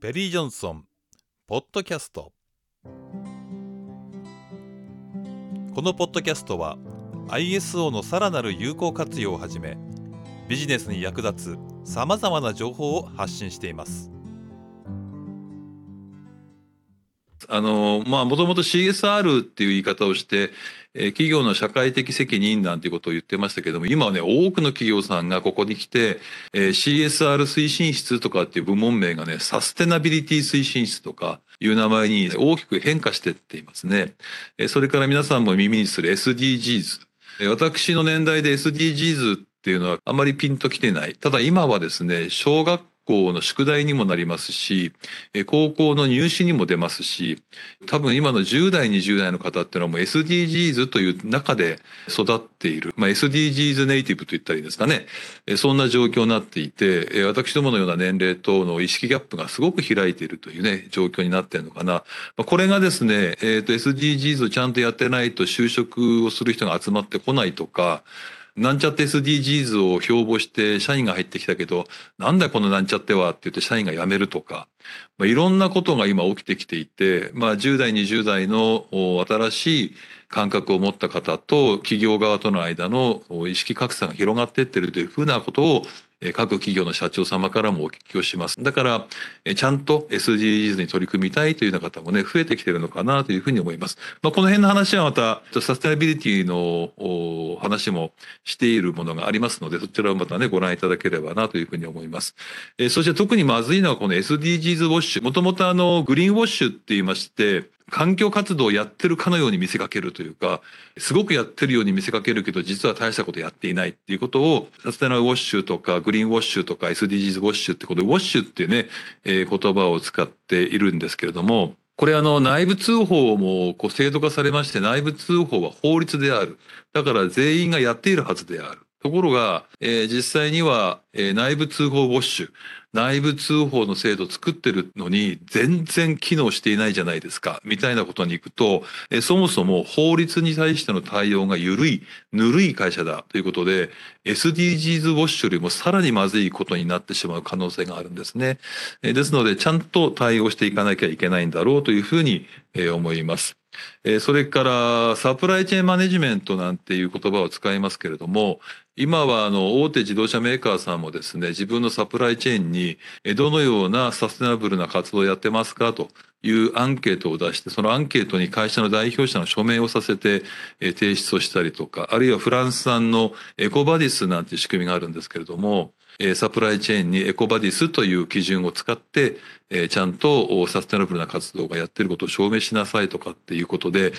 ペリー・ジョンソンポッドキャスト。このポッドキャストは ISO のさらなる有効活用をはじめビジネスに役立つさまざまな情報を発信しています。あのまあもともと CSR っていう言い方をしてえ企業の社会的責任なんていうことを言ってましたけども今はね多くの企業さんがここに来て、え CSR 推進室とかっていう部門名がねサステナビリティ推進室とかいう名前に大きく変化してっていますね。えそれから皆さんも耳にする SDGs え私の年代で SDGs っていうのはあまりピンときてない。ただ今はですね、小学校の宿題にもなりますし、高校の入試にも出ますし、多分今の10代、20代の方っていうのはもう SDGs という中で育っている。まあ SDGs ネイティブと言ったらいいですかね。そんな状況になっていて、私どものような年齢との意識ギャップがすごく開いているというね、状況になっているのかな。これがですね、えっ、と SDGs をちゃんとやってないと就職をする人が集まってこないとか、なんちゃって SDGs を標榜して社員が入ってきたけど、なんだこのなんちゃってはって言って社員が辞めるとか、まあ、いろんなことが今起きてきていて、まあ10代、20代の新しい感覚を持った方と企業側との間の意識格差が広がっていってるというふうなことを各企業の社長様からもお聞きをします。だから、ちゃんと SDGs に取り組みたいというような方もね、増えてきてるのかなというふうに思います。まあ、この辺の話はまた、サステナビリティの話もしているものがありますので、そちらをまたね、ご覧いただければなというふうに思います。えそして特にまずいのはこの SDGs ウォッシュ。もともとあの、グリーンウォッシュって言いまして、環境活動をやってるかのように見せかけるというか、すごくやってるように見せかけるけど、実は大したことやっていないっていうことを、サステナウォッシュとか、グリーンウォッシュとか、SDGs ウォッシュってことで、ウォッシュっていうね、えー言葉を使っているんですけれども、これあの内部通報もこう制度化されまして内部通報は法律である。だから全員がやっているはずである。ところが、えー実際には、えー内部通報ウォッシュ、内部通報の制度を作ってるのに全然機能していないじゃないですか、みたいなことに行くと、えーそもそも法律に対しての対応が緩い、ぬるい会社だということで、SDGs ウォッシュよりもさらにまずいことになってしまう可能性があるんですね。えーですので、ちゃんと対応していかなきゃいけないんだろうというふうにえー思います。それから、サプライチェーンマネジメントなんていう言葉を使いますけれども、今はあの大手自動車メーカーさんもですね、自分のサプライチェーンにどのようなサステナブルな活動をやってますか？というアンケートを出して、そのアンケートに会社の代表者の署名をさせて提出をしたりとか、あるいはフランス産のエコバディスなんていう仕組みがあるんですけれども、サプライチェーンにエコバディスという基準を使って、ちゃんとサステナブルな活動がやってることを証明しなさいとかっていうことで、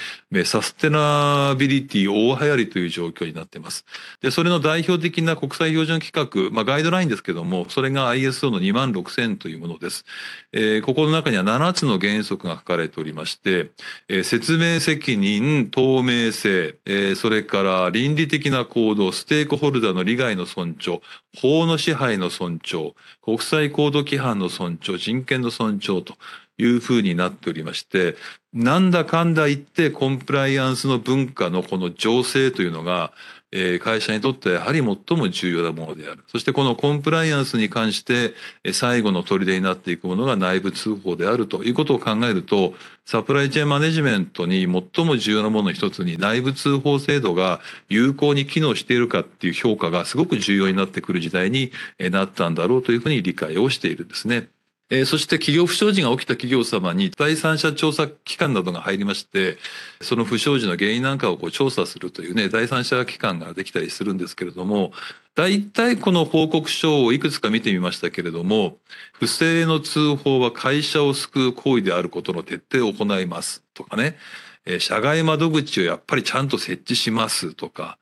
サステナビリティ大流行りという状況になっています。で、それの代表的な国際標準規格、まあガイドラインですけども、それが ISO の2万6000というものです。えーここの中には7つの原則が書かれておりまして、えー説明責任、透明性、えーそれから倫理的な行動、ステークホルダーの利害の尊重、法の支配の尊重、国際行動規範の尊重、人権の尊重というふうになっておりまして、なんだかんだ言ってコンプライアンスの文化のこの情勢というのが、会社にとってはやはり最も重要なものである。そしてこのコンプライアンスに関して、最後の砦になっていくものが内部通報であるということを考えると、サプライチェーンマネジメントに最も重要なものの一つに内部通報制度が有効に機能しているかっていう評価がすごく重要になってくる時代になったんだろうというふうに理解をしているんですね。えーそして企業不祥事が起きた企業様に第三者調査機関などが入りまして、その不祥事の原因なんかをこう調査するというね、第三者機関ができたりするんですけれども、大体この報告書をいくつか見てみましたけれども、不正の通報は会社を救う行為であることの徹底を行いますとかね、えー社外窓口をやっぱりちゃんと設置しますとか、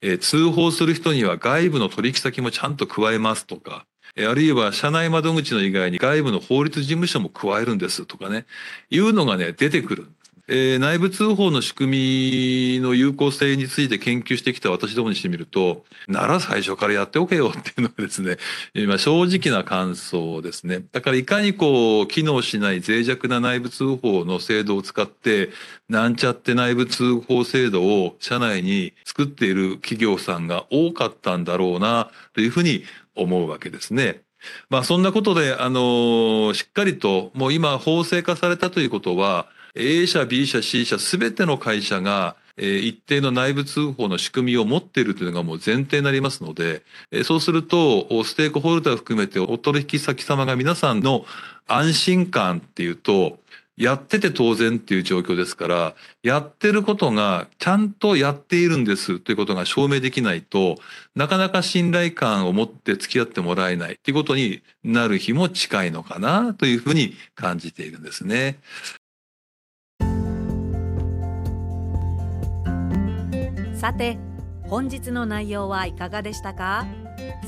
えー通報する人には外部の取引先もちゃんと加えますとか、あるいは社内窓口の以外に外部の法律事務所も加えるんですとかね、いうのがね、出てくる。えー内部通報の仕組みの有効性について研究してきた私どもにしてみると、なら最初からやっておけよっていうのがですね、今正直な感想ですね。だからいかにこう、機能しない脆弱な内部通報の制度を使って、なんちゃって内部通報制度を社内に作っている企業さんが多かったんだろうな、というふうに思うわけですね。まあそんなことで、あのしっかりともう今法制化されたということは A 社 B 社 C 社全ての会社がえ一定の内部通報の仕組みを持っているというのがもう前提になりますので、えそうするとステークホルダー含めてお取引先様が皆さんの安心感っていうとやってて当然っていう状況ですから、やってることがちゃんとやっているんですということが証明できないと、なかなか信頼感を持って付き合ってもらえないっていうことになる日も近いのかなというふうに感じているんですね。さて、本日の内容はいかがでしたか？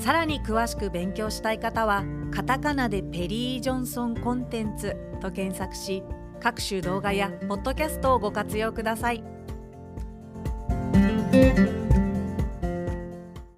さらに詳しく勉強したい方は、カタカナでペリー・ジョンソンコンテンツと検索し、各種動画やポッドキャストをご活用ください。